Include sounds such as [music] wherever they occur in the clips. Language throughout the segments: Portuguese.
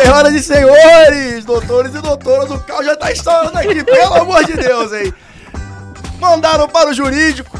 Senhoras e senhores, doutores e doutoras, o carro já tá estourando aqui, pelo amor de Deus, hein? Mandaram para o jurídico.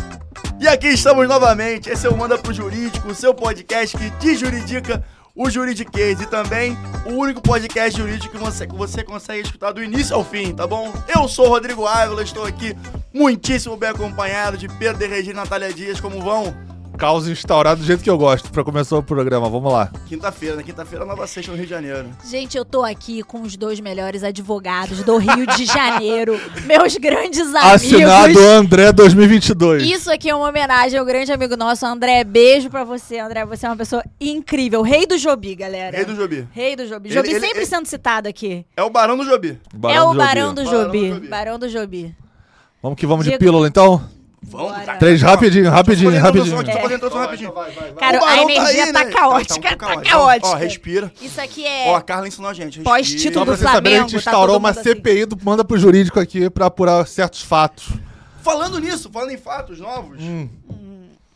E aqui estamos novamente. Esse é o Manda pro Jurídico, o seu podcast que desjuridica o Juridiquês e também o único podcast jurídico que você, que você consegue escutar do início ao fim, tá bom? Eu sou o Rodrigo Ávila, estou aqui muitíssimo bem acompanhado de Pedro de Regina e Natália Dias. Como vão? Caos instaurado do jeito que eu gosto pra começar o programa. Vamos lá. Quinta-feira, né? Quinta-feira, nova sexta no Rio de Janeiro. Gente, eu tô aqui com os dois melhores advogados do Rio de Janeiro, [laughs] meus grandes amigos. Assinado André 2022. Isso aqui é uma homenagem ao grande amigo nosso, André. Beijo pra você, André. Você é uma pessoa incrível. Rei do Jobi, galera. Rei do Jobi. Rei do Jobi. Ele- Jobi ele- sempre ele- sendo citado aqui. É o Barão do Jobi. é o Jobi. Barão do Barão Jobi. do Jobi. Barão do Jobi. Vamos que vamos de Diego- pílula então? Vamos, Bora. cara. Três, rapidinho, rapidinho, Só rapidinho. Só É. introdução rapidinho. Cara, O a tá energia aí, tá, né? caótica, Tá, tá um tá, caótica. Ó, respira. Isso aqui Ó, a é Carla ensinou a gente. Pós-título Só pra do você saber, a gente Flamengo, tá instaurou todo uma assim. CPI do Manda pro Jurídico aqui pra apurar certos fatos. Falando nisso, falando em fatos novos, Hum.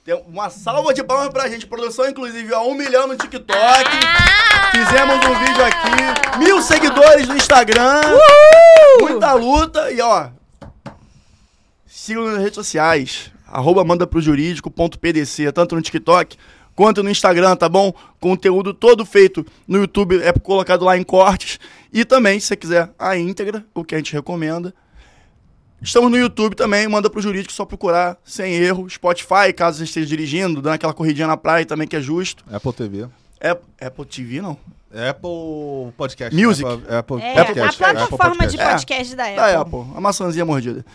tem uma salva de palmas pra gente. Produção, inclusive, ó, um milhão no TikTok. Ah! Fizemos um vídeo aqui. Mil seguidores no Instagram. Muita luta. E, ó, sigam nas redes sociais. Arroba manda pro jurídico.pdc, tanto no TikTok quanto no Instagram, tá bom? Conteúdo todo feito no YouTube é colocado lá em cortes. E também, se você quiser a íntegra, o que a gente recomenda, Estamos no YouTube também, manda pro jurídico só procurar, sem erro. Spotify, caso você esteja dirigindo, dando aquela corridinha na praia também, que é justo. Apple TV. É, Apple TV, não? Apple Podcast. Music. Apple, Apple É, Podcast. a Apple plataforma de Podcast. podcast da Apple. Da Apple, a maçãzinha mordida.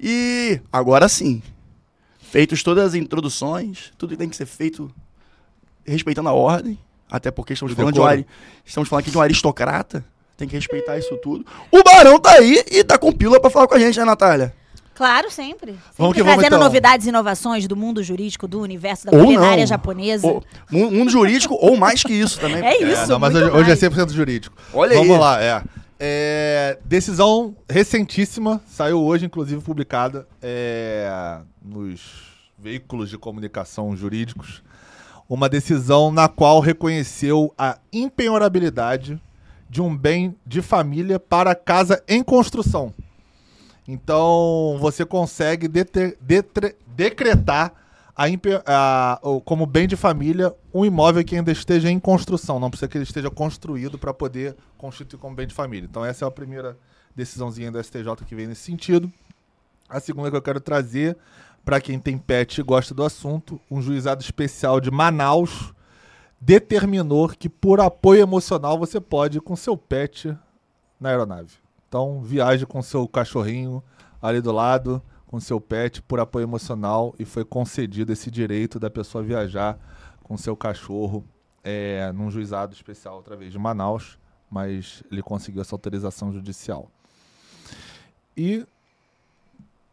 E agora sim, feitos todas as introduções, tudo que tem que ser feito respeitando a ordem, até porque estamos falando, de um, estamos falando aqui de um aristocrata, tem que respeitar isso tudo. O Barão tá aí e tá com pílula pra falar com a gente, né, Natália? Claro, sempre. sempre Vamos que trazendo vamos, então. novidades e inovações do mundo jurídico, do universo da Ou culinária não. japonesa. Ou, mu- mundo jurídico ou mais que isso também. É isso, É, não, mas hoje, hoje é mais. 100% jurídico. Olha Vamos aí. lá, é. É, Decisão recentíssima, saiu hoje, inclusive, publicada é, nos veículos de comunicação jurídicos. Uma decisão na qual reconheceu a impenhorabilidade de um bem de família para casa em construção. Então, você consegue detre- decretar a a- como bem de família um imóvel que ainda esteja em construção. Não precisa que ele esteja construído para poder constituir como bem de família. Então, essa é a primeira decisãozinha do STJ que vem nesse sentido. A segunda que eu quero trazer, para quem tem pet e gosta do assunto, um juizado especial de Manaus determinou que, por apoio emocional, você pode ir com seu pet na aeronave. Então, viaje com seu cachorrinho ali do lado, com seu pet, por apoio emocional, e foi concedido esse direito da pessoa viajar com seu cachorro é, num juizado especial, outra vez de Manaus, mas ele conseguiu essa autorização judicial. E.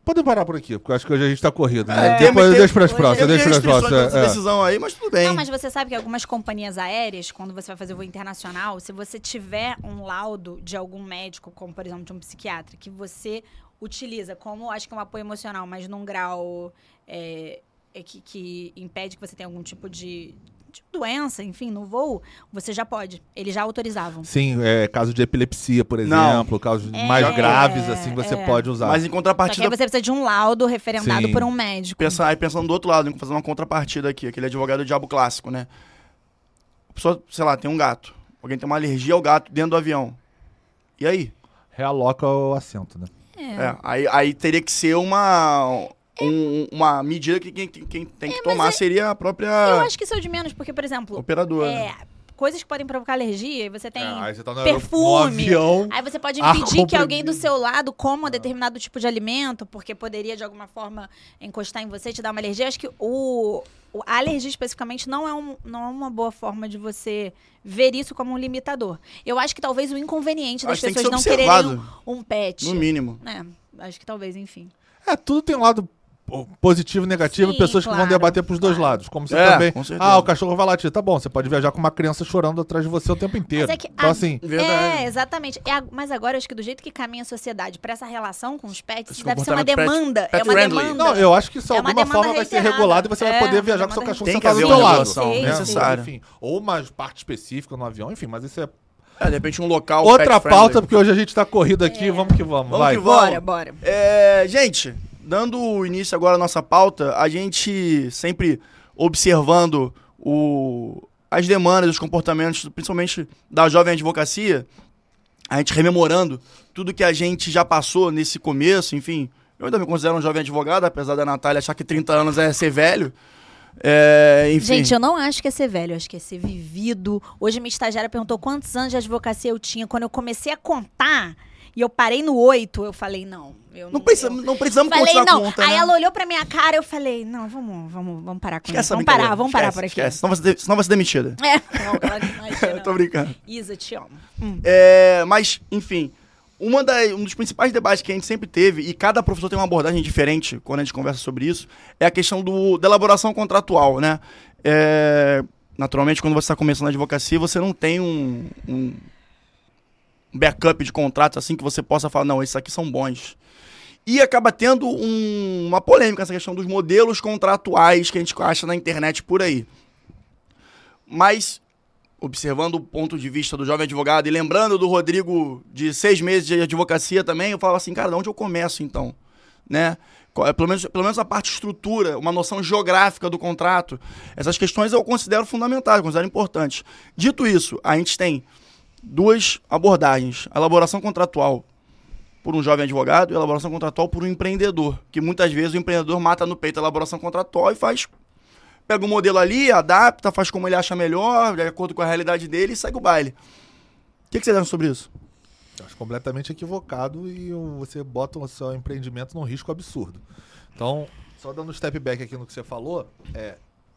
Podem parar por aqui, porque eu acho que hoje a gente tá corrido, né? É, tem- Depois tem- deixa para as próximas, Teve deixa para as próximas. é. decisão aí, mas tudo bem. Não, mas você sabe que algumas companhias aéreas, quando você vai fazer voo internacional, se você tiver um laudo de algum médico, como por exemplo de um psiquiatra, que você utiliza como, acho que é um apoio emocional, mas num grau é, é que, que impede que você tenha algum tipo de, de doença, enfim, no voo, você já pode. Eles já autorizavam. Sim, é, caso de epilepsia, por Não. exemplo, casos É, mais graves, assim, você é. pode usar. Mas em Só que aí contrapartida, você precisa de um laudo referendado Sim. por um médico. pensar, aí pensando do outro lado, fazer uma contrapartida aqui, aquele advogado do diabo clássico, né? A pessoa, sei lá, tem um gato. Alguém tem uma alergia ao gato dentro do avião. E aí? Realoca o assento, né? É, aí, aí teria que ser uma, um- uma medida que quem, quem- tem que tomar seria a Eu própria acho que isso é o de menos, porque, por exemplo, operadora. né? é, coisas que podem provocar alergia, e você tem É, aí você tá no, perfume. no avião. Aí você pode impedir que alguém do seu lado coma determinado tipo de alimento, porque poderia de alguma forma encostar em você e te dar uma alergia. Acho que o- a alergia especificamente não é, um, não é uma boa forma de você ver isso como um limitador. Eu acho que talvez o inconveniente das Acho que que pessoas ser não quererem um, um pet. No mínimo. É, acho que talvez, enfim. É, tudo tem um lado positivo e negativo Sim, pessoas que vão claro, debater pros dois claro. lados. Como você É, também. Ah, o cachorro vai latir. Tá bom, você pode viajar com uma criança chorando atrás de você o tempo inteiro. é que então, a- assim. Verdade. É, exatamente. É mas agora, acho que do jeito que caminha a sociedade para essa relação com os pets, isso deve ser uma demanda. pet é uma friendly. demanda. Não, eu acho que isso de É uma alguma forma vai ser regulado e você vai É, poder viajar com seu cachorro Tem sentado do haver seu uma lado. regulação né? necessária. Enfim, ou uma parte específica no avião, enfim, mas isso é. É, de repente um local. Outra friendly. pauta, porque hoje a gente tá corrido aqui, vamos que vamos. Vamos vai. que vamos. Bora, bora. É, gente, dando início agora à nossa pauta, a gente sempre observando o, as demandas, os comportamentos, principalmente da jovem advocacia, a gente rememorando tudo que a gente já passou nesse começo, enfim. Eu ainda me considero um jovem advogado, apesar da Natália achar que 30 anos é ser velho. É. Gente, eu não acho que é ser velho, eu acho que é ser vivido. Hoje minha estagiária perguntou quantos anos de advocacia eu tinha. Quando eu comecei a contar e eu parei no oito, eu falei, não. Eu não, precisa, eu- não precisamos Falei, continuar não. conta, Aí né? ela olhou pra minha cara eu falei, não, vamos, vamos, vamos parar com Esquece isso. Vamos parar, vamos parar Esquece, por aqui. Esquece, senão vai, ser, senão vai ser demitida. É, [laughs] não, que imagina. [laughs] Eu tô brincando. Isa, te amo. É, mas, enfim, uma da- um dos principais debates que a gente sempre teve, e cada professor tem uma abordagem diferente quando a gente conversa sobre isso, é a questão do, da elaboração contratual, né? É, naturalmente, quando você está começando a advocacia, você não tem um, um backup de contratos assim que você possa falar, não, esses aqui são bons. E acaba tendo um- uma polêmica essa questão dos modelos contratuais que a gente acha na internet por aí. Mas observando o ponto de vista do jovem advogado e lembrando do Rodrigo de seis meses de advocacia também, eu falava assim, cara, de onde eu começo então? Né? Pelo menos, pelo menos a parte estrutura, uma noção geográfica do contrato. Essas questões eu considero fundamentais, eu considero importantes. Dito isso, a gente tem duas abordagens. A elaboração contratual por um jovem advogado e elaboração contratual por um empreendedor. Que muitas vezes o empreendedor mata no peito a elaboração contratual e faz pega o modelo ali, adapta, faz como ele acha melhor, de acordo com a realidade dele e segue o baile. O que, que vocês acham sobre isso? Acho completamente equivocado e você bota o seu empreendimento num risco absurdo. Então, só dando um step back aqui no que você falou, é,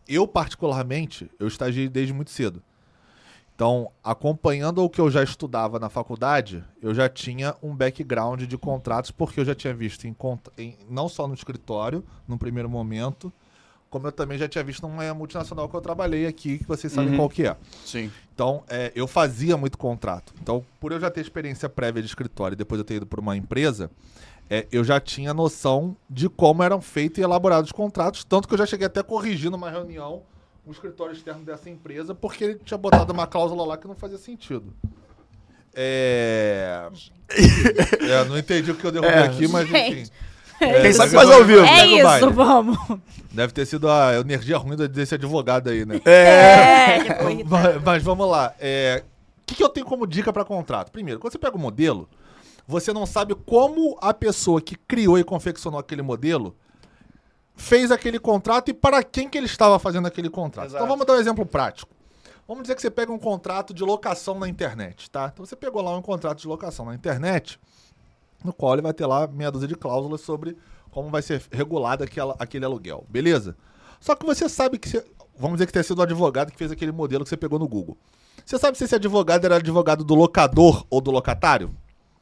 eu particularmente, eu estagiei desde muito cedo. Então, acompanhando o que eu já estudava na faculdade, eu já tinha um background de contratos, porque eu já tinha visto em, em- não só no escritório, no primeiro momento, como eu também já tinha visto numa multinacional que eu trabalhei aqui, que vocês sabem Uhum. qual que é. Sim. Então, é, eu fazia muito contrato. Então, por eu já ter experiência prévia de escritório e depois eu ter ido por uma empresa, é, eu já tinha noção de como eram feitos e elaborados os contratos. Tanto que eu já cheguei até a corrigir numa reunião o escritório externo dessa empresa, porque ele tinha botado uma cláusula lá que não fazia sentido. É. é, não entendi o que eu derrubei É. aqui, mas enfim. É, Quem sabe faz o ao vivo. É segue o baile. isso, vamos. Deve ter sido a energia ruim desse advogado aí, né? É, irritante. Mas, mas vamos lá. É, O que, que eu tenho como dica para contrato? Primeiro, quando você pega o modelo, você não sabe como a pessoa que criou e confeccionou aquele modelo fez aquele contrato e para quem que ele estava fazendo aquele contrato. Exato. Então vamos dar um exemplo prático. Vamos dizer que você pega um contrato de locação na internet, tá? Então você pegou lá um contrato de locação na internet, no qual ele vai ter lá meia dúzia de cláusulas sobre como vai ser regulado aquela, aquele aluguel, beleza? Só que você sabe que, você, vamos dizer que tenha sido o advogado que fez aquele modelo que você pegou no Google. Você sabe se esse advogado era advogado do locador ou do locatário?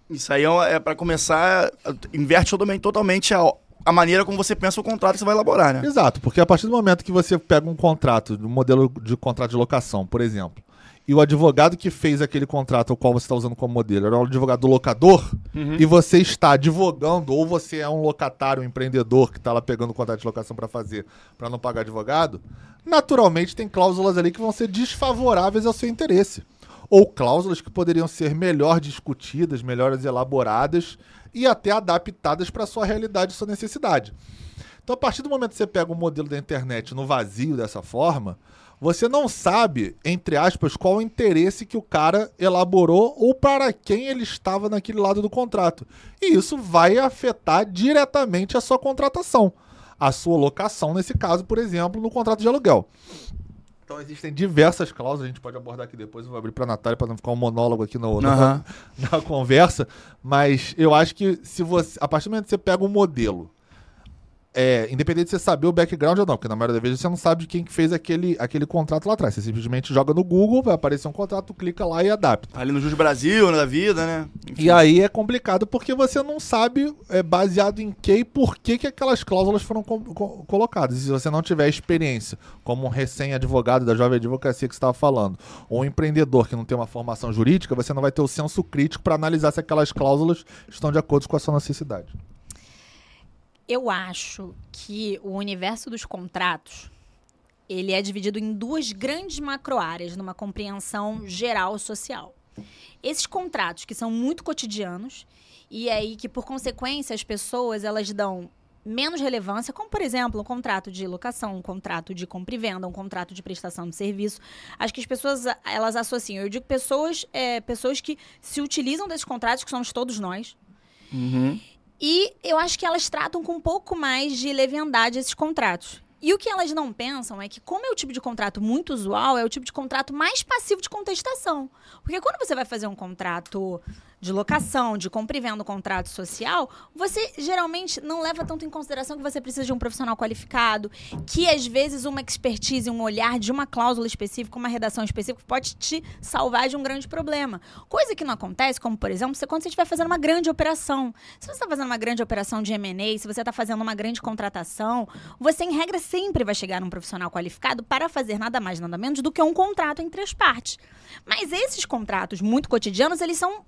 Isso aí é, é para começar, inverte totalmente a, a maneira como você pensa o contrato que você vai elaborar, né? Exato, porque a partir do momento que você pega um contrato, um modelo de contrato de locação, por exemplo, e o advogado que fez aquele contrato ao qual você está usando como modelo era o advogado do locador, e você está advogando, ou você é um locatário, um empreendedor que está lá pegando o contrato de locação para fazer, para não pagar advogado, naturalmente tem cláusulas ali que vão ser desfavoráveis ao seu interesse. Ou cláusulas que poderiam ser melhor discutidas, melhores elaboradas e até adaptadas para a sua realidade e sua necessidade. Então, a partir do momento que você pega o modelo da internet no vazio dessa forma, você não sabe, entre aspas, qual o interesse que o cara elaborou ou para quem ele estava naquele lado do contrato. E isso vai afetar diretamente a sua contratação, a sua locação, nesse caso, por exemplo, no contrato de aluguel. Então existem diversas cláusulas, a gente pode abordar aqui depois, eu vou abrir para a Natália para não ficar um monólogo aqui no, no- Aham. [laughs] na conversa, mas eu acho que se você, a partir do momento que você pega um modelo, é, independente de você saber o background ou não, porque na maioria das vezes você não sabe de quem que fez aquele, aquele contrato lá atrás. Você simplesmente joga no Google, vai aparecer um contrato, clica lá e adapta. Ali no Jus Brasil, né, da vida, né? Enfim. E aí é complicado porque você não sabe é, baseado em que e por que, que aquelas cláusulas foram co- co- colocadas. E se você não tiver experiência, como um recém-advogado da jovem advocacia que você estava falando, ou um empreendedor que não tem uma formação jurídica, você não vai ter o senso crítico para analisar se aquelas cláusulas estão de acordo com a sua necessidade. Eu acho que o universo dos contratos ele é dividido em duas grandes macroáreas numa compreensão geral social. Esses contratos que são muito cotidianos e aí que, por consequência, as pessoas elas dão menos relevância, como por exemplo, um contrato de locação, um contrato de compra e venda, um contrato de prestação de serviço. Acho que as pessoas elas associam. Eu digo pessoas, é, pessoas que se utilizam desses contratos, que somos todos nós. Uhum. E eu acho que elas tratam com um pouco mais de leviandade esses contratos. E o que elas não pensam é que, como é o tipo de contrato muito usual, é o tipo de contrato mais passivo de contestação. Porque quando você vai fazer um contrato de locação, de compra e venda, um contrato social, você geralmente não leva tanto em consideração que você precisa de um profissional qualificado, que às vezes uma expertise, um olhar de uma cláusula específica, uma redação específica, pode te salvar de um grande problema. Coisa que não acontece, como por exemplo, você, quando você estiver fazendo uma grande operação. Se você está fazendo uma grande operação de M&A, se você está fazendo uma grande contratação, você, em regra, sempre vai chegar num profissional qualificado para fazer nada mais, nada menos do que um contrato entre as partes. Mas esses contratos muito cotidianos, eles são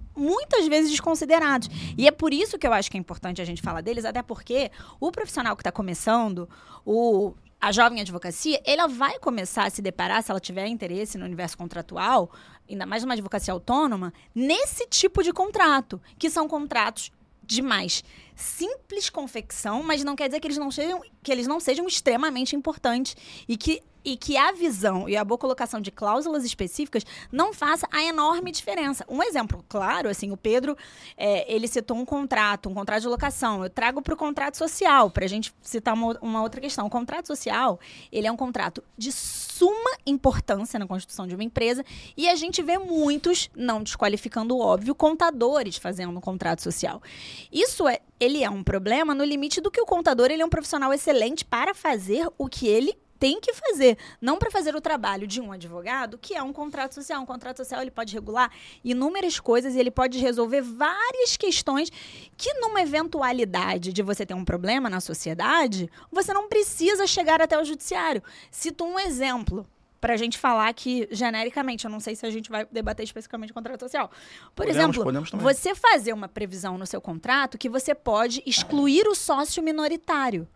muitas vezes desconsiderados. E é por isso que eu acho que é importante a gente falar deles, até porque o profissional que está começando, o a jovem advocacia, ela vai começar a se deparar, se ela tiver interesse no universo contratual, ainda mais numa advocacia autônoma, nesse tipo de contrato, que são contratos de mais simples confecção, mas não quer dizer que eles não sejam, que eles não sejam extremamente importantes e que e que a visão e a boa colocação de cláusulas específicas não faça a enorme diferença. Um exemplo claro, assim, o Pedro, é, ele citou um contrato, um contrato de locação. Eu trago para o contrato social, para a gente citar uma, uma, outra questão. O contrato social, ele é um contrato de suma importância na constituição de uma empresa e a gente vê muitos, não desqualificando o óbvio, contadores fazendo um contrato social. Isso é, ele é um problema no limite do que o contador, ele é um profissional excelente para fazer o que ele tem que fazer, não para fazer o trabalho de um advogado, que é um contrato social. Um contrato social ele pode regular inúmeras coisas e ele pode resolver várias questões que numa eventualidade de você ter um problema na sociedade, você não precisa chegar até o judiciário. Cito um exemplo para a gente falar que genericamente, eu não sei se a gente vai debater especificamente contrato social. Por Podemos, exemplo, podemos você fazer uma previsão no seu contrato que você pode excluir o sócio minoritário.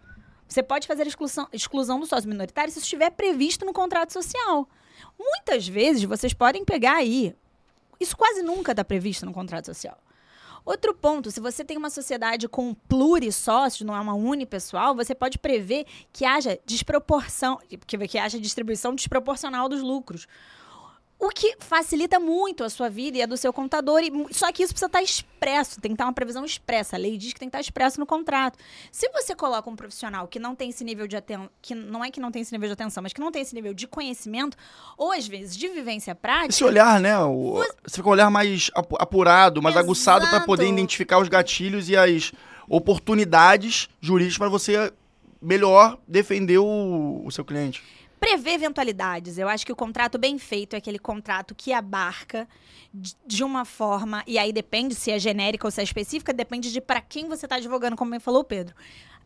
Você pode fazer exclusão, exclusão do sócio minoritário se isso estiver previsto no contrato social. Muitas vezes vocês podem pegar aí. Isso quase nunca está previsto no contrato social. Outro ponto, se você tem uma sociedade com plurissócios, não é uma unipessoal, você pode prever que haja desproporção, que, que haja distribuição desproporcional dos lucros. O que facilita muito a sua vida e a do seu contador. E, só que isso precisa estar expresso, tem que estar uma previsão expressa. A lei diz que tem que estar expresso no contrato. Se você coloca um profissional que não tem esse nível de atenção, que não é que não tem esse nível de atenção, mas que não tem esse nível de conhecimento, ou às vezes de vivência prática. Esse olhar, né? O, você fica um olhar mais apurado, mais Exato. aguçado para poder identificar os gatilhos e as oportunidades jurídicas para você melhor defender o, o seu cliente prever eventualidades. Eu acho que o contrato bem feito é aquele contrato que abarca de uma forma, e aí depende se é genérica ou se é específica, depende de para quem você está advogando, como bem falou o Pedro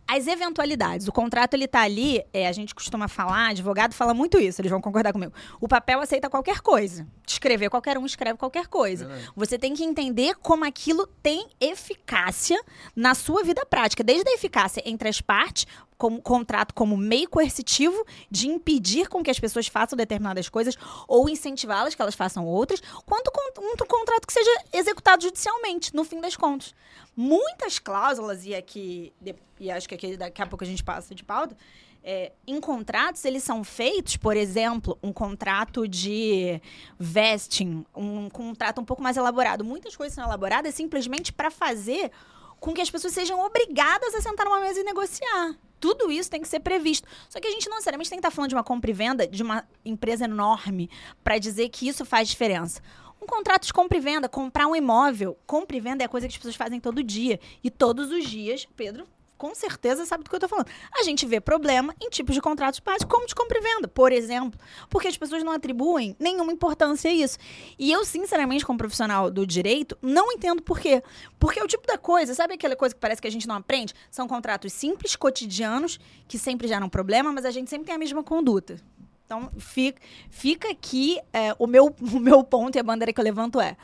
as eventualidades. O contrato, ele tá ali, é, a gente costuma falar, advogado fala muito isso, eles vão concordar comigo. O papel aceita qualquer coisa. Escrever qualquer um, escreve qualquer coisa. Você tem que entender como aquilo tem eficácia na sua vida prática. Desde a eficácia entre as partes, como contrato como meio coercitivo de impedir com que as pessoas façam determinadas coisas ou incentivá-las que elas façam outras, quanto um, um contrato que seja executado judicialmente, no fim das contas. Muitas cláusulas, e aqui, e acho que aqui daqui a pouco a gente passa de pauta, é, em contratos, eles são feitos, por exemplo, um contrato de vesting, um contrato um pouco mais elaborado. Muitas coisas são elaboradas simplesmente para fazer com que as pessoas sejam obrigadas a sentar numa mesa e negociar. Tudo isso tem que ser previsto. Só que a gente não necessariamente tem que estar falando de uma compra e venda de uma empresa enorme para dizer que isso faz diferença. Um contrato de compra e venda, comprar um imóvel, compra e venda é coisa que as pessoas fazem todo dia. E todos os dias, Pedro com certeza sabe do que eu tô falando. A gente vê problema em tipos de contratos básicos, como de compra e venda, por exemplo. Porque as pessoas não atribuem nenhuma importância a isso. E eu, sinceramente, como profissional do direito, não entendo por quê. Porque é o tipo da coisa, sabe aquela coisa que parece que a gente não aprende? São contratos simples, cotidianos, que sempre geram problema, mas a gente sempre tem a mesma conduta. Então, fica, fica aqui é, o, meu, [laughs] o meu ponto e a bandeira que eu levanto é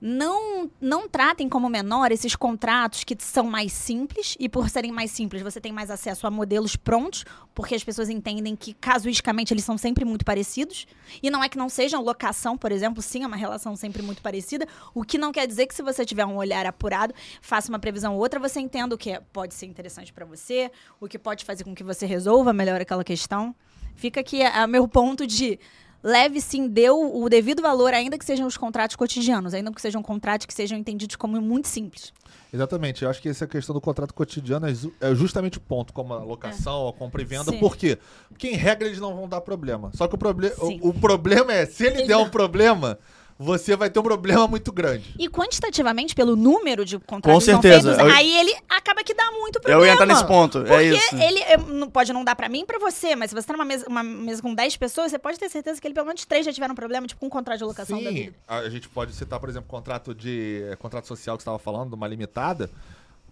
não, não tratem como menor esses contratos que são mais simples, e por serem mais simples, você tem mais acesso a modelos prontos, porque as pessoas entendem que, casuisticamente, eles são sempre muito parecidos. E não é que não sejam locação, por exemplo, sim, é uma relação sempre muito parecida. O que não quer dizer que, se você tiver um olhar apurado, faça uma previsão ou outra, você entenda o que pode ser interessante para você, o que pode fazer com que você resolva melhor aquela questão. Fica aqui a, a meu ponto de leve sim, deu o devido valor, ainda que sejam os contratos cotidianos, ainda que sejam contratos que sejam entendidos como muito simples. Exatamente, eu acho que essa questão do contrato cotidiano é, é justamente o ponto, como a locação, a compra e venda. Sim. Por quê? Porque em regra eles não vão dar problema. Só que o, proble o, o problema é, se ele Eles der um não. problema, você vai ter um problema muito grande. E quantitativamente, pelo número de contratos Com certeza. feitos, Eu- aí ele acaba que dá muito Eu problema. ia entrar nesse ponto. Porque é isso. ele é, não, pode não dar pra mim e pra você, mas se você tá numa mesa, uma mesa com 10 pessoas, você pode ter certeza que ele, pelo menos três já tiveram problema, tipo um contrato de locação da Sim, vida. a gente pode citar, por exemplo, contrato de eh, contrato social que você estava falando, uma limitada,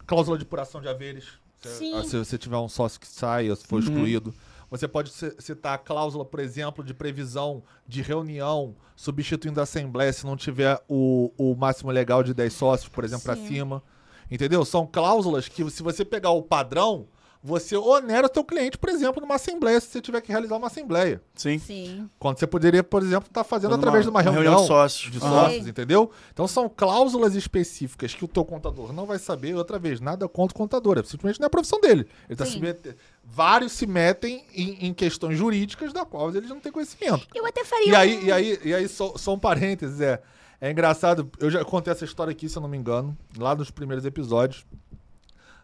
cláusula de apuração de haveres. Se, Sim. se você tiver um sócio que sai ou se for excluído. Você pode ci- citar a cláusula, por exemplo, de previsão de reunião substituindo a assembleia se não tiver o, o máximo legal de 10 sócios, por exemplo, para cima. Entendeu? São cláusulas que, se você pegar o padrão, você onera o teu cliente, por exemplo, numa assembleia, se você tiver que realizar uma assembleia. Sim. Sim. Quando você poderia, por exemplo, estar fazendo Fazendo através uma- de uma uma reunião, reunião de sócios. de sócios, entendeu? Então são cláusulas específicas que o teu contador não vai saber. Outra vez, nada contra o contador, é simplesmente não é a profissão dele. Ele está Sim. se metendo. Vários se metem em, em questões jurídicas da qual eles não têm conhecimento. Eu até faria E aí, um... e aí, e aí só, só um parênteses, é. É engraçado, eu já contei essa história aqui, se eu não me engano, lá nos primeiros episódios.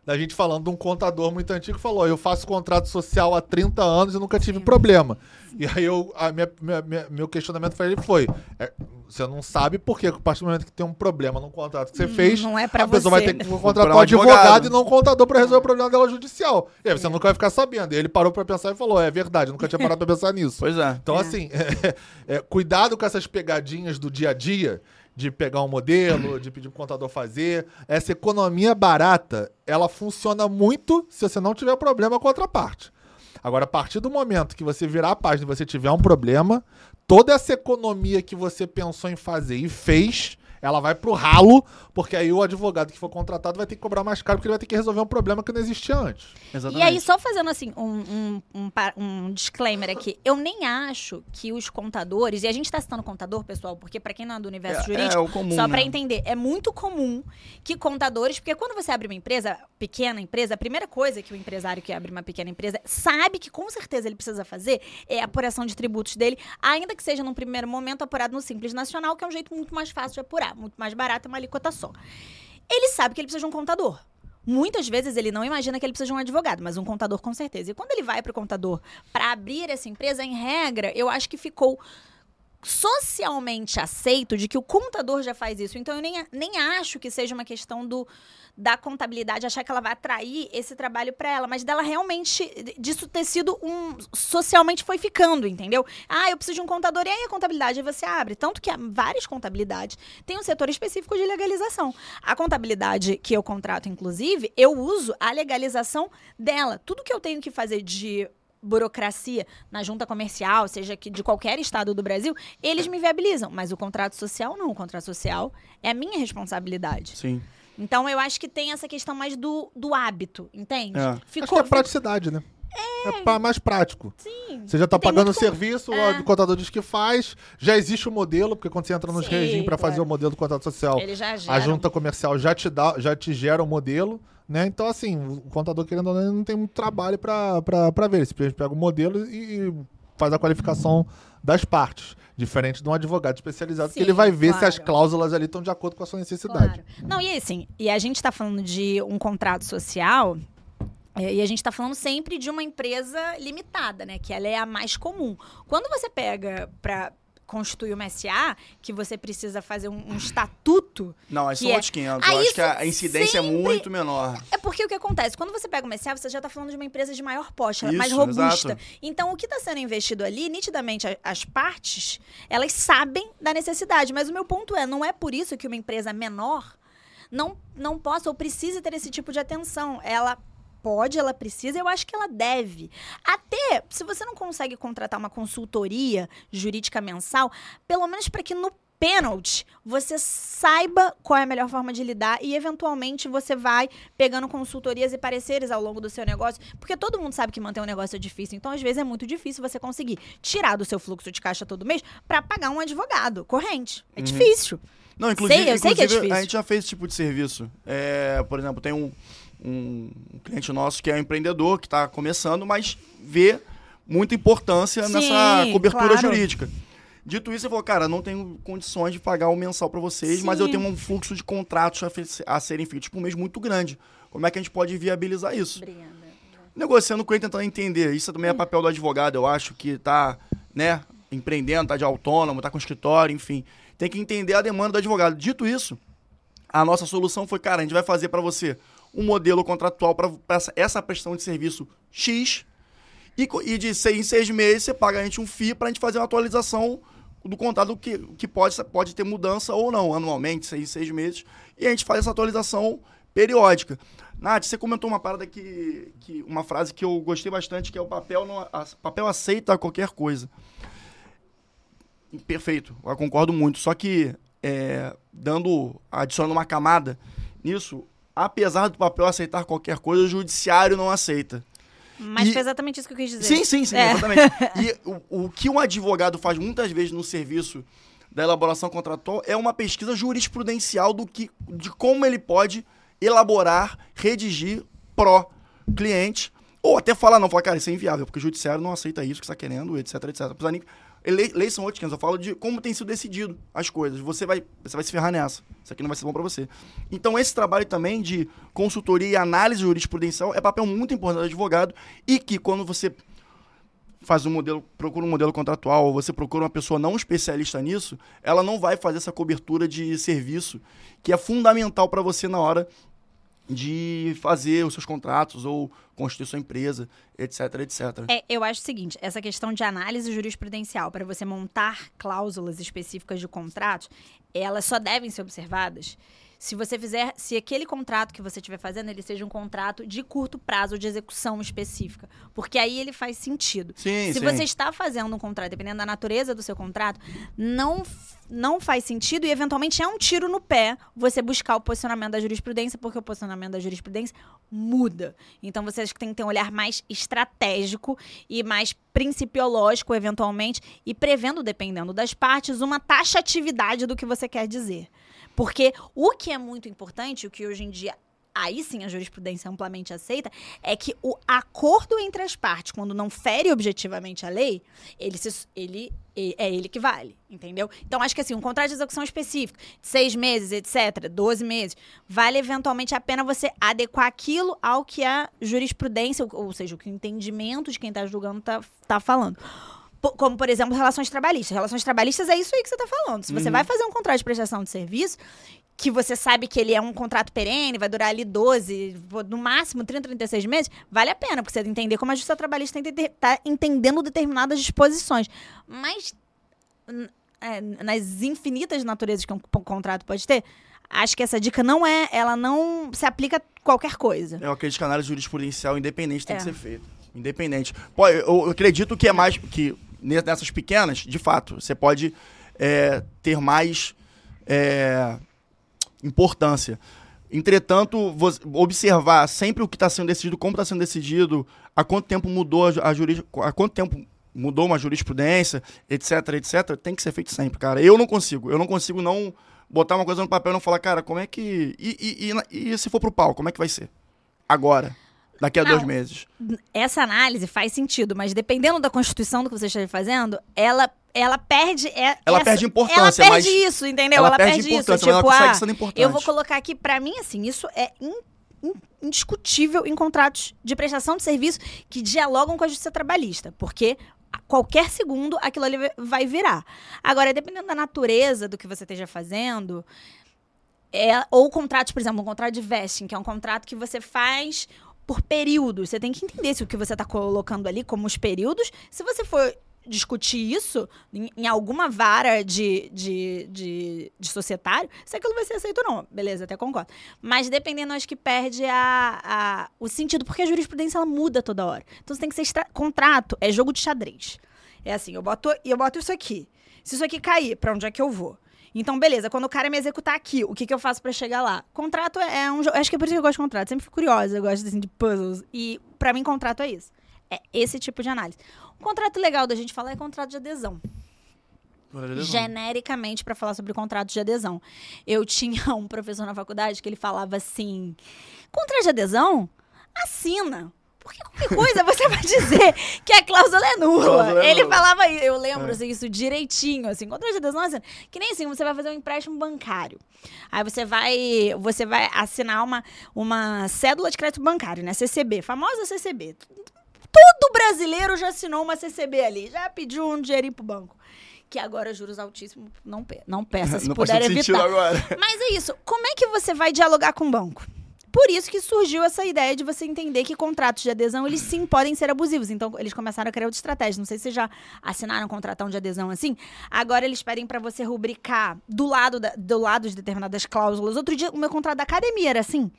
Da gente falando de um contador muito antigo que falou: Eu faço contrato social há 30 anos e nunca tive problema. E aí eu, a minha, minha- minha- meu questionamento pra ele foi: é, Você não sabe por quê? A partir do momento que tem um problema num contrato que você fez, não é pra a pessoa você, vai ter que contratar um advogado, advogado. e não um contador pra resolver o problema dela judicial. E aí você nunca vai ficar sabendo. E ele parou pra pensar e falou: É verdade, eu nunca tinha parado pra pensar nisso. [laughs] Pois é. Então, É. assim, [laughs] é, cuidado com essas pegadinhas do dia a dia, de pegar um modelo, de pedir pro contador fazer. Essa economia barata, ela funciona muito se você não tiver problema com a outra parte. Agora, a partir do momento que você virar a página e você tiver um problema, toda essa economia que você pensou em fazer e fez, ela vai pro ralo, porque aí o advogado que for contratado vai ter que cobrar mais caro, porque ele vai ter que resolver um problema que não existia antes. Exatamente. E aí, só fazendo assim, um, um, um, um disclaimer aqui, eu nem acho que os contadores, e a gente tá citando contador, pessoal, porque pra quem não é do universo É- jurídico, é o comum, só pra né? entender, é muito comum que contadores, porque quando você abre uma empresa, pequena empresa, a primeira coisa que o empresário que abre uma pequena empresa sabe que com certeza ele precisa fazer é a apuração de tributos dele, ainda que seja num primeiro momento apurado no Simples Nacional, que é um jeito muito mais fácil de apurar, muito mais barato, é uma alíquota só. Ele sabe que ele precisa de um contador. Muitas vezes ele não imagina que ele precisa de um advogado, mas um contador com certeza. E quando ele vai para o contador para abrir essa empresa, em regra, eu acho que ficou socialmente aceito de que o contador já faz isso. Então eu nem, nem acho que seja uma questão do da contabilidade achar que ela vai atrair esse trabalho para ela, mas dela realmente disso ter sido um socialmente foi ficando, entendeu? Ah, eu preciso de um contador e aí a contabilidade você abre, tanto que há várias contabilidades tem um setor específico de legalização. A contabilidade que eu contrato inclusive, eu uso a legalização dela. Tudo que eu tenho que fazer de burocracia na junta comercial, seja que de qualquer estado do Brasil, eles me viabilizam. Mas o contrato social não. O contrato social é a minha responsabilidade. Sim. Então eu acho que tem essa questão mais do, do hábito, entende? É. Acho que é praticidade, né? É, pra- mais prático. Sim. Você já tá tem pagando o serviço, É. o contador diz que faz, já existe o modelo, porque quando você entra nos regimes para fazer o modelo do contrato social, a junta comercial já te dá, já te gera o modelo, né? Então, assim, o contador, querendo ou não, não tem muito trabalho pra ver. Ele simplesmente pega o modelo e faz a qualificação das partes. Diferente de um advogado especializado, que Sim, ele vai ver se as claro. cláusulas ali estão de acordo com a sua necessidade. Claro. Não, e assim, e a gente tá falando de um contrato social. é, E a gente tá falando sempre de uma empresa limitada, né? Que ela é a mais comum. Quando você pega para constituir uma SA, que você precisa fazer um, um estatuto, Não, aí Que são é- outros 500. Aí Eu acho que a isso incidência é sempre- muito menor. É porque o que acontece? Quando você pega uma SA, você já está falando de uma empresa de maior porte, é mais Isso, robusta. exato. Então, o que está sendo investido ali, nitidamente, as partes, elas sabem da necessidade. Mas o meu ponto é, não é por isso que uma empresa menor não, não possa ou precise ter esse tipo de atenção. Ela pode, ela precisa, eu acho que ela deve. Até, se você não consegue contratar uma consultoria jurídica mensal, pelo menos para que no pênalti, você saiba qual é a melhor forma de lidar e, eventualmente, você vai pegando consultorias e pareceres ao longo do seu negócio, porque todo mundo sabe que manter um negócio é difícil. Então, às vezes, é muito difícil você conseguir tirar do seu fluxo de caixa todo mês para pagar um advogado corrente. É difícil. Não, inclusive, Sei, eu sei que é inclusive, difícil. a gente já fez esse tipo de serviço. É, por exemplo, tem um, um cliente nosso que é um empreendedor, que está começando, mas vê muita importância Sim, nessa cobertura claro. jurídica. Dito isso, ele falou, cara, não tenho condições de pagar o mensal para vocês, mas eu Sim. tenho um fluxo de contratos a, a serem feitos por mês muito grande. Como é que a gente pode viabilizar isso? Obrigada. negociando com ele, tentando entender. Isso também é papel do advogado, eu acho, que tá, né, empreendendo, tá de autônomo, tá com escritório, enfim. Tem que entender a demanda do advogado. Dito isso, a nossa solução foi, cara, a gente vai fazer para você um modelo contratual para essa, prestação de serviço X e, e de seis em seis meses você paga a gente um FII para a gente fazer uma atualização do contrato que, que pode, pode ter mudança ou não, anualmente, seis em seis meses, e a gente faz essa atualização periódica. Nath, você comentou uma parada que, que uma frase que eu gostei bastante, que é o papel, não, a, papel aceita qualquer coisa. Perfeito, eu concordo muito. Só que, é, dando, adicionando uma camada nisso, apesar do papel aceitar qualquer coisa, o judiciário não aceita. Mas E- foi exatamente isso que eu quis dizer. Sim, sim, sim, É. exatamente. [laughs] E o, o que um advogado faz muitas vezes no serviço da elaboração contratual é uma pesquisa jurisprudencial do que, de como ele pode elaborar, redigir pró cliente, ou até falar, não, falar, cara, isso é inviável, porque o judiciário não aceita isso que você está querendo, etc, etc. Não precisa nem- Lei, leis são outros 500, eu falo de como tem sido decidido as coisas. Você vai, você vai se ferrar nessa. Isso aqui não vai ser bom para você. Então, esse trabalho também de consultoria e análise jurisprudencial é papel muito importante do advogado e que quando você faz um modelo, procura um modelo contratual, ou você procura uma pessoa não especialista nisso, ela não vai fazer essa cobertura de serviço que é fundamental para você na hora de fazer os seus contratos ou constituir sua empresa, etc, etc. É, eu acho o seguinte, essa questão de análise jurisprudencial para você montar cláusulas específicas de contratos, elas só devem ser observadas se você fizer, se aquele contrato que você estiver fazendo, ele seja um contrato de curto prazo de execução específica, porque aí ele faz sentido. Sim, se sim. você está fazendo um contrato, dependendo da natureza do seu contrato, não não faz sentido e eventualmente é um tiro no pé você buscar o posicionamento da jurisprudência, porque o posicionamento da jurisprudência muda. Então você acha que tem que ter um olhar mais estratégico e mais principiológico, eventualmente, e prevendo, dependendo das partes, uma taxatividade do que você quer dizer. Porque o que é muito importante, o que hoje em dia aí sim a jurisprudência amplamente aceita, é que o acordo entre as partes, quando não fere objetivamente a lei, ele, se- ele é ele que vale, entendeu? Então, acho que assim, um contrato de execução específico, seis meses, etc., 12 meses, vale eventualmente a pena você adequar aquilo ao que a jurisprudência, ou, ou seja, o que o entendimento de quem está julgando está tá falando. Como, por exemplo, relações trabalhistas. Relações trabalhistas é isso aí que você está falando. Se você vai fazer um contrato de prestação de serviço, que você sabe que ele é um contrato perene, vai durar ali 12, vo- no máximo 30, 36 meses, vale a pena, porque você entender como a justiça trabalhista está entendendo determinadas disposições. Mas é, nas infinitas naturezas que um contrato pode ter, acho que essa dica não é, ela não se aplica a qualquer coisa. Eu acredito que a análise jurisprudencial independente tem É. que ser feita. Independente. Pô, eu, eu acredito que é mais. que nessas pequenas, de fato, você pode é, ter mais é, importância. Entretanto, observar sempre o que está sendo decidido, como está sendo decidido, há quanto tempo mudou a, ju- a juris, há quanto tempo mudou uma jurisprudência, etc, etc, tem que ser feito sempre, cara. Eu não consigo. Eu não consigo não botar uma coisa no papel e não falar, cara, como é que. E, e, e e se for pro pau, como é que vai ser? Agora. Daqui a Não. dois meses. essa análise faz sentido, mas dependendo da constituição do que você esteja fazendo, ela, ela perde. é- Ela essa- perde importância, Ela perde isso, entendeu? ela Ela, perde perde, isso. Tipo, ah, sendo importante. eu vou colocar aqui, pra mim, assim, isso é in- in- indiscutível em contratos de prestação de serviço que dialogam com a justiça trabalhista, porque a qualquer segundo aquilo ali vai- vai virar. Agora, dependendo da natureza do que você esteja fazendo, é, ou contratos, por exemplo, um contrato de vesting, que é um contrato que você faz por períodos. Você tem que entender se o que você está colocando ali como os períodos. Se você for discutir isso em, em alguma vara de, de, de, de societário, se aquilo vai ser aceito ou não. Beleza, até concordo. Mas dependendo, acho que perde a, a- o sentido, porque a jurisprudência ela muda toda hora. Então você tem que ser extra... contrato, é jogo de xadrez. É assim, eu boto, eu boto isso aqui. Se isso aqui cair, para onde é que eu vou? Então, beleza, quando o cara me executar aqui, o que, que eu faço pra chegar lá? Contrato é, é um jogo. Acho que é por isso que eu gosto de contrato. Sempre fico curiosa, eu gosto assim, de puzzles. E pra mim, contrato é isso. É esse tipo de análise. Um contrato legal da gente falar é contrato de adesão genericamente para falar sobre contratos de adesão. Eu tinha [laughs] um professor na faculdade que ele falava assim: contrato de adesão? Assina. Porque qualquer coisa você vai dizer que a cláusula é nula. Cláusula é ele nula. falava isso, eu lembro é. assim, isso direitinho, assim, contrato de adesão, assim, que nem assim, você vai fazer um empréstimo bancário. Aí você vai, você vai assinar uma, uma cédula de crédito bancário, né? CCB, famosa CCB. Todo brasileiro já assinou uma CCB ali, já pediu um dinheirinho pro banco que agora juros altíssimos não, pe não peça, [laughs] se não puder evitar. Agora. Mas é isso. Como é que você vai dialogar com o banco? Por isso que surgiu essa ideia de você entender que contratos de adesão, eles sim podem ser abusivos. Então, eles começaram a criar outra estratégia. Não sei se vocês já assinaram um contratão de adesão assim. Agora, eles pedem para você rubricar do lado, da, do lado de determinadas cláusulas. Outro dia, o meu contrato da academia era assim.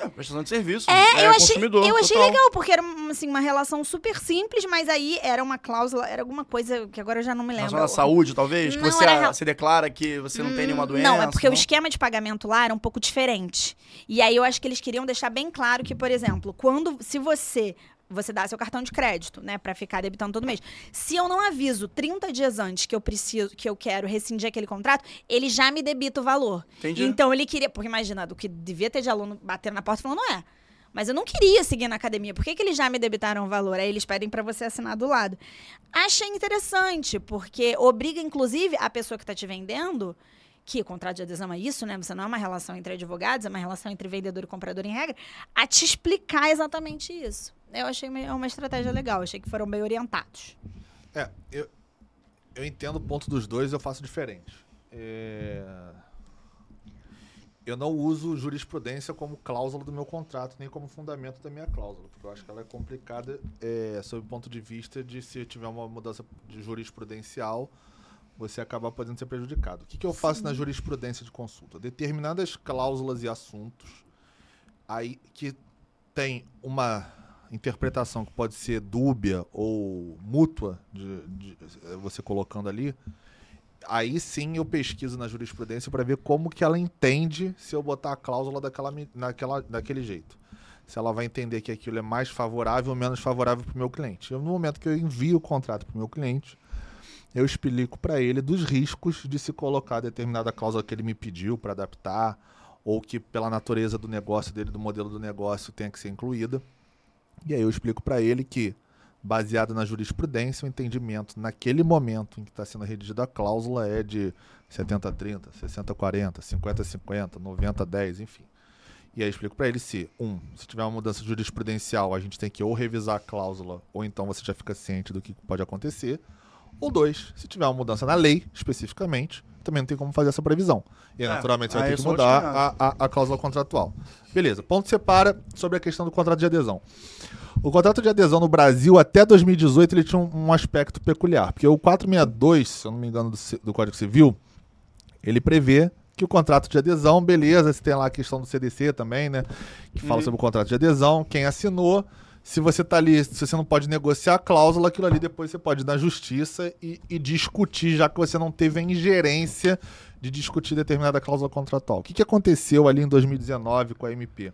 É, prestação de serviço. É, é eu achei, eu achei legal, porque era assim, uma relação super simples, mas aí era uma cláusula, era alguma coisa que agora eu já não me lembro. Na saúde, talvez? Não, que você, era... você declara que você não hum, tem nenhuma doença? Não, é porque não? o esquema de pagamento lá era um pouco diferente. E aí eu acho que eles queriam deixar bem claro que, por exemplo, quando se você você dá seu cartão de crédito, né, para ficar debitando todo mês. Se eu não aviso 30 dias antes que eu preciso, que eu quero rescindir aquele contrato, ele já me debita o valor. Entendi. Então ele queria, porque imagina, do que devia ter de aluno batendo na porta falando, não é. Mas eu não queria seguir na academia. Por que, que eles já me debitaram o valor? Aí eles pedem para você assinar do lado. Achei interessante, porque obriga, inclusive, a pessoa que está te vendendo que o contrato de adesão é isso, né? Você não é uma relação entre advogados, é uma relação entre vendedor e comprador em regra, a te explicar exatamente isso. Eu achei uma estratégia legal, achei que foram bem orientados. É, eu, eu entendo o ponto dos dois, eu faço diferente. É... Eu não uso jurisprudência como cláusula do meu contrato, nem como fundamento da minha cláusula, porque eu acho que ela é complicada é, sob o ponto de vista de se tiver uma mudança de jurisprudencial, você acaba podendo ser prejudicado. O que, que eu faço Sim. na jurisprudência de consulta? Determinadas cláusulas e assuntos aí que tem uma interpretação que pode ser dúbia ou mútua, de, de, você colocando ali, aí sim eu pesquiso na jurisprudência para ver como que ela entende se eu botar a cláusula daquela, naquela, daquele jeito. Se ela vai entender que aquilo é mais favorável ou menos favorável para o meu cliente. Eu, no momento que eu envio o contrato para o meu cliente, eu explico para ele dos riscos de se colocar determinada cláusula que ele me pediu para adaptar, ou que pela natureza do negócio dele, do modelo do negócio, tenha que ser incluída. E aí eu explico para ele que, baseado na jurisprudência, o entendimento naquele momento em que está sendo redigida a cláusula é de 70-30, 60-40, 50-50, 90-10, enfim. E aí explico para ele se, um, se tiver uma mudança jurisprudencial, a gente tem que ou revisar a cláusula, ou então você já fica ciente do que pode acontecer. Ou dois, se tiver uma mudança na lei, especificamente, também não tem como fazer essa previsão. E aí, é, naturalmente, você vai ter que mudar a, a, a, cláusula contratual. Beleza, ponto separa sobre a questão do contrato de adesão. O contrato de adesão no Brasil, até 2018, ele tinha um, um aspecto peculiar. Porque o 462, se eu não me engano, do, do Código Civil, ele prevê que o contrato de adesão, beleza, você tem lá a questão do CDC também, né? Que fala uhum. sobre o contrato de adesão, quem assinou se você tá ali, se você não pode negociar a cláusula, aquilo ali depois você pode ir na justiça e, e discutir, já que você não teve a ingerência de discutir determinada cláusula contratual. O que, que aconteceu ali em 2019 com a MP?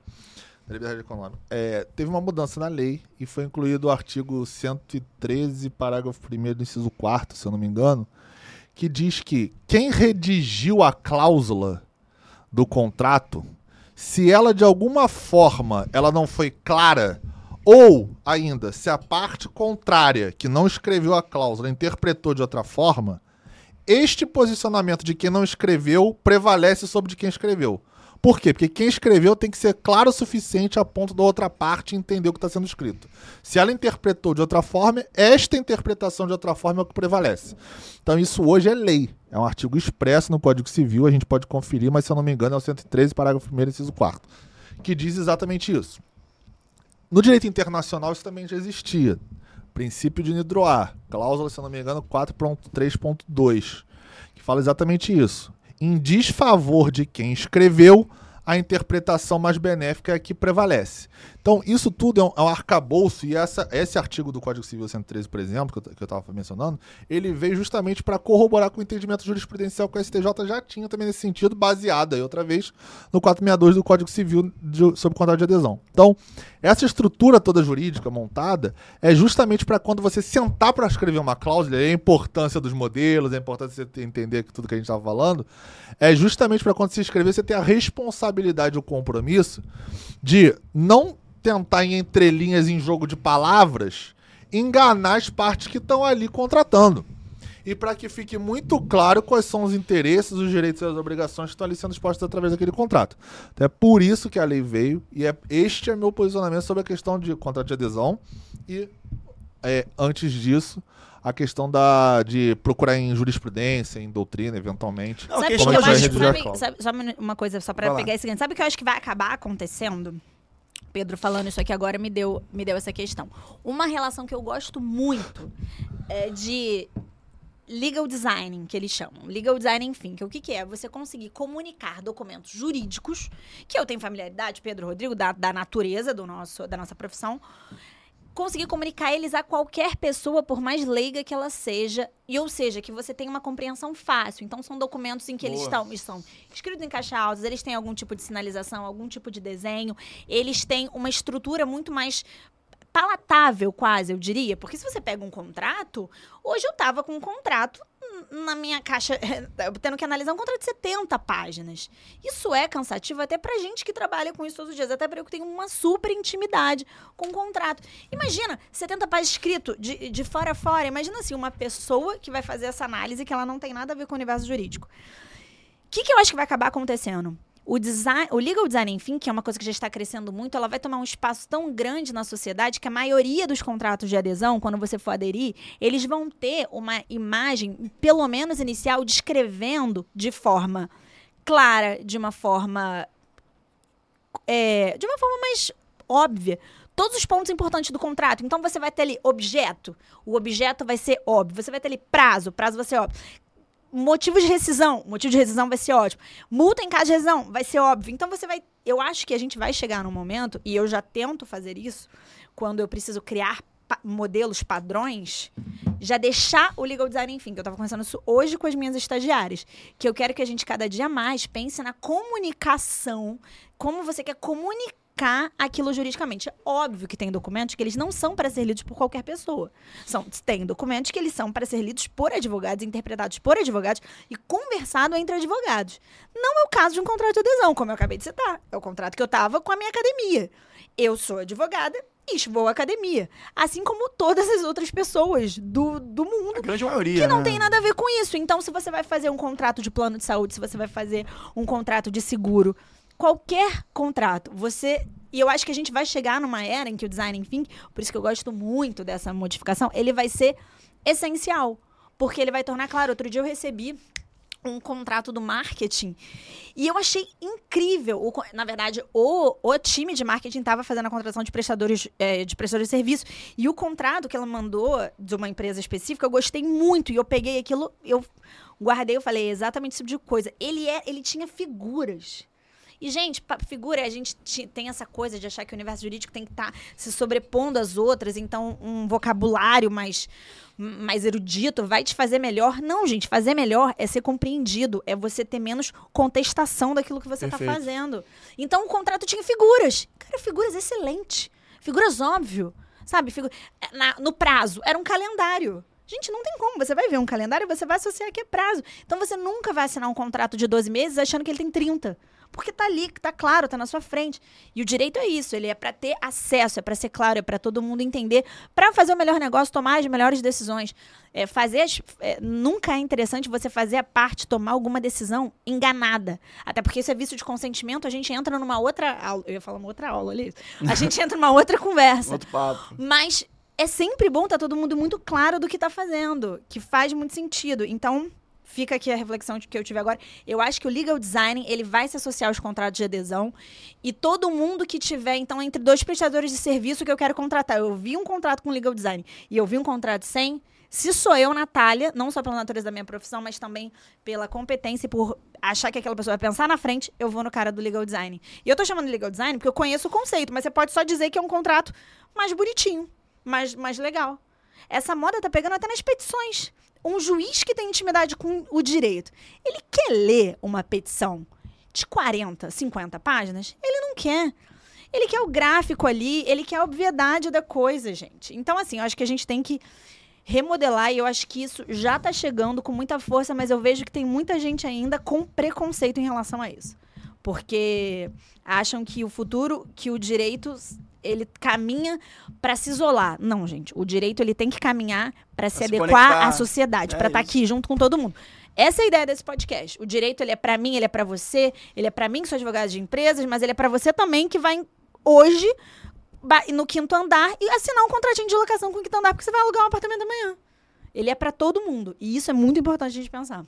Da liberdade econômica. É, teve uma mudança na lei e foi incluído o artigo 113, parágrafo 1 do inciso 4, se eu não me engano, que diz que quem redigiu a cláusula do contrato, se ela de alguma forma ela não foi clara ou, ainda, se a parte contrária, que não escreveu a cláusula, interpretou de outra forma, este posicionamento de quem não escreveu prevalece sobre de quem escreveu. Por quê? Porque quem escreveu tem que ser claro o suficiente a ponto da outra parte entender o que está sendo escrito. Se ela interpretou de outra forma, esta interpretação de outra forma é o que prevalece. Então isso hoje é lei. É um artigo expresso no Código Civil, a gente pode conferir, mas se eu não me engano é o 113, parágrafo 1 inciso 4 que diz exatamente isso. No direito internacional isso também já existia. Princípio de Nidroar, cláusula, se não me engano, 4.3.2, que fala exatamente isso. Em desfavor de quem escreveu, a interpretação mais benéfica é que prevalece. Então, isso tudo é um, é um arcabouço, e essa, esse artigo do Código Civil 113, por exemplo, que eu, que eu tava mencionando, ele veio justamente para corroborar com o entendimento jurisprudencial que o STJ já tinha também nesse sentido, baseado aí outra vez no 462 do Código Civil de, sobre contrato de adesão. Então, essa estrutura toda jurídica montada é justamente para quando você sentar para escrever uma cláusula, a importância dos modelos, a importância de você entender tudo que a gente estava falando, é justamente para quando você escrever, você ter a responsabilidade, o compromisso de não tentar em entrelinhas em jogo de palavras enganar as partes que estão ali contratando. E para que fique muito claro quais são os interesses, os direitos e as obrigações que estão ali sendo expostos através daquele contrato. Então é por isso que a lei veio e é, este é meu posicionamento sobre a questão de contrato de adesão e é, antes disso a questão da, de procurar em jurisprudência, em doutrina, eventualmente. Não, Sabe o questão que eu acho? Sabe, sabe- sabe uma coisa só lá. pegar esse gancho? Sabe o que eu acho que vai acabar acontecendo? Pedro falando isso aqui agora me deu, me deu essa questão. Uma relação que eu gosto muito é de legal designing, que eles chamam. Legal design, enfim, que o que, que é? Você conseguir comunicar documentos jurídicos, que eu tenho familiaridade, Pedro Rodrigo, da, da natureza do nosso, da nossa profissão, conseguir comunicar eles a qualquer pessoa, por mais leiga que ela seja, e ou seja, que você tenha uma compreensão fácil. Então, são documentos em que eles Boa. estão, eles são escritos em caixa alta, eles têm algum tipo de sinalização, algum tipo de desenho, eles têm uma estrutura muito mais palatável, quase, eu diria. Porque se você pega um contrato, hoje eu tava com um contrato na minha caixa, [laughs] tendo que analisar um contrato de 70 páginas. Isso é cansativo até pra gente que trabalha com isso todos os dias, até pra eu que tenho uma super intimidade com o contrato. Imagina, 70 páginas escrito de, de fora a fora. Imagina assim, uma pessoa que vai fazer essa análise que ela não tem nada a ver com o universo jurídico. O que, que eu acho que vai acabar acontecendo? O, design, o legal design, enfim, que é uma coisa que já está crescendo muito, ela vai tomar um espaço tão grande na sociedade que a maioria dos contratos de adesão, quando você for aderir, eles vão ter uma imagem, pelo menos inicial, descrevendo de forma clara, de uma forma. é, de uma forma mais óbvia. Todos os pontos importantes do contrato. Então você vai ter ali objeto. O objeto vai ser óbvio. Você vai ter ali prazo. Prazo vai ser óbvio. Motivo de rescisão. Motivo de rescisão vai ser ótimo. Multa em caso de rescisão vai ser óbvio. Então você vai. Eu acho que a gente vai chegar num momento, e eu já tento fazer isso, quando eu preciso criar pa- modelos padrões, já deixar o legal design, enfim, que eu tava conversando isso hoje com as minhas estagiárias, que eu quero que a gente cada dia mais pense na comunicação, como você quer comunicar aquilo juridicamente. É óbvio que tem documentos que eles não são para ser lidos por qualquer pessoa. São, tem documentos que eles são para ser lidos por advogados, interpretados por advogados e conversado entre advogados. Não é o caso de um contrato de adesão, como eu acabei de citar. É o contrato que eu tava com a minha academia. Eu sou advogada e vou à academia. Assim como todas as outras pessoas do, do mundo A grande maioria. que não né? tem nada a ver com isso. Então, se você vai fazer um contrato de plano de saúde, se você vai fazer um contrato de seguro, qualquer contrato, você. E eu acho que a gente vai chegar numa era em que o design, enfim, por isso que eu gosto muito dessa modificação, ele vai ser essencial. Porque ele vai tornar claro. Outro dia eu recebi um contrato do marketing e eu achei incrível. O na verdade, o, o time de marketing estava fazendo a contratação de prestadores, eh, de prestadores de serviço. E o contrato que ela mandou de uma empresa específica, eu gostei muito. E eu peguei aquilo, eu guardei, eu falei, é exatamente esse tipo de coisa. Ele, é, ele tinha figuras. E, gente, figura, a gente tem essa coisa de achar que o universo jurídico tem que estar se sobrepondo às outras, então um vocabulário mais, mais erudito vai te fazer melhor. Não, gente, fazer melhor é ser compreendido, é você ter menos contestação daquilo que você está fazendo. Então o contrato tinha figuras. Cara, figuras excelentes. Figuras óbvio. Sabe? Figu na- no prazo. Era um calendário. Gente, não tem como. Você vai ver um calendário e você vai associar que é prazo. Então você nunca vai assinar um contrato de 12 meses achando que ele tem 30. Porque tá ali, tá claro, tá na sua frente. E o direito é isso, ele é para ter acesso, é para ser claro, é para todo mundo entender, para fazer o melhor negócio, tomar as melhores decisões. É, fazer as- é, nunca é interessante você fazer a parte tomar alguma decisão enganada. Até porque isso é vício de consentimento, a gente entra numa outra aula, eu ia falar uma outra aula ali. A [laughs] gente entra numa outra conversa. Outro papo. Mas é sempre bom estar todo mundo muito claro do que tá fazendo, que faz muito sentido. Então, fica aqui a reflexão que eu tive agora. Eu acho que o legal design, ele vai se associar aos contratos de adesão e todo mundo que tiver, então, entre dois prestadores de serviço que eu quero contratar, eu vi um contrato com legal design e eu vi um contrato sem, Se sou eu, Natália, não só pela natureza da minha profissão, mas também pela competência e por achar que aquela pessoa vai pensar na frente, eu vou no cara do legal design. E eu tô chamando de legal design porque eu conheço o conceito, mas você pode só dizer que é um contrato mais bonitinho, mais, mais legal. Essa moda tá pegando até nas petições. Um juiz que tem intimidade com o direito, ele quer ler uma petição de 40, 50 páginas? Ele não quer. Ele quer o gráfico ali, ele quer a obviedade da coisa, gente. Então, assim, eu acho que a gente tem que remodelar e eu acho que isso já está chegando com muita força, mas eu vejo que tem muita gente ainda com preconceito em relação a isso. Porque acham que o futuro, que o direito ele caminha para se isolar. Não, gente, o direito ele tem que caminhar para se, se adequar conectar. à sociedade, É para estar isso. aqui junto com todo mundo. Essa é a ideia desse podcast. O direito ele é para mim, ele é para você, ele é para mim que sou advogada de empresas, mas ele é para você também que vai hoje no quinto andar e assinar um contratinho de locação com o quinto andar porque você vai alugar um apartamento amanhã. Ele é para todo mundo e isso é muito importante a gente pensar.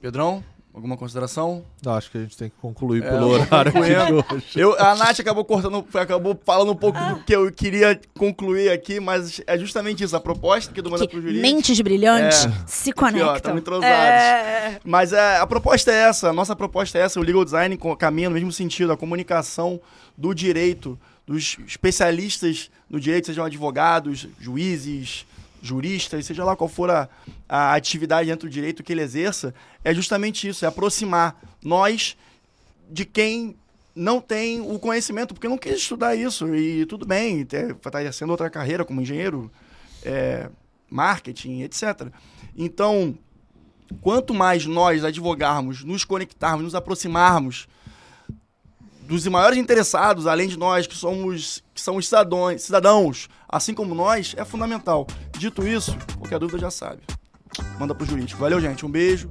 Pedrão, alguma consideração? Não, acho que a gente tem que concluir É, pelo horário aqui [laughs] hoje. Eu, a Nath acabou cortando, acabou falando um pouco do que eu queria concluir aqui, mas é justamente isso, a proposta que do Manda pro Jurídico. mentes brilhantes É. se Aqui, ó, conectam. tamo entrosados. É. Mas é, a proposta é essa, a nossa proposta é essa, o legal design caminha no mesmo sentido, a comunicação do direito, dos especialistas no direito, sejam advogados, juízes, juristas, seja lá qual for a, a atividade dentro do direito que ele exerça, é justamente isso, é aproximar nós de quem não tem o conhecimento, porque não quis estudar isso, e tudo bem, está exercendo outra carreira como engenheiro, é, marketing, etc. Então, quanto mais nós, advogarmos, nos conectarmos, nos aproximarmos dos maiores interessados, além de nós, que somos que são os cidadãos, cidadãos, assim como nós, é fundamental. Dito isso, qualquer dúvida já sabe. Manda pro jurídico. Valeu, gente. Um beijo.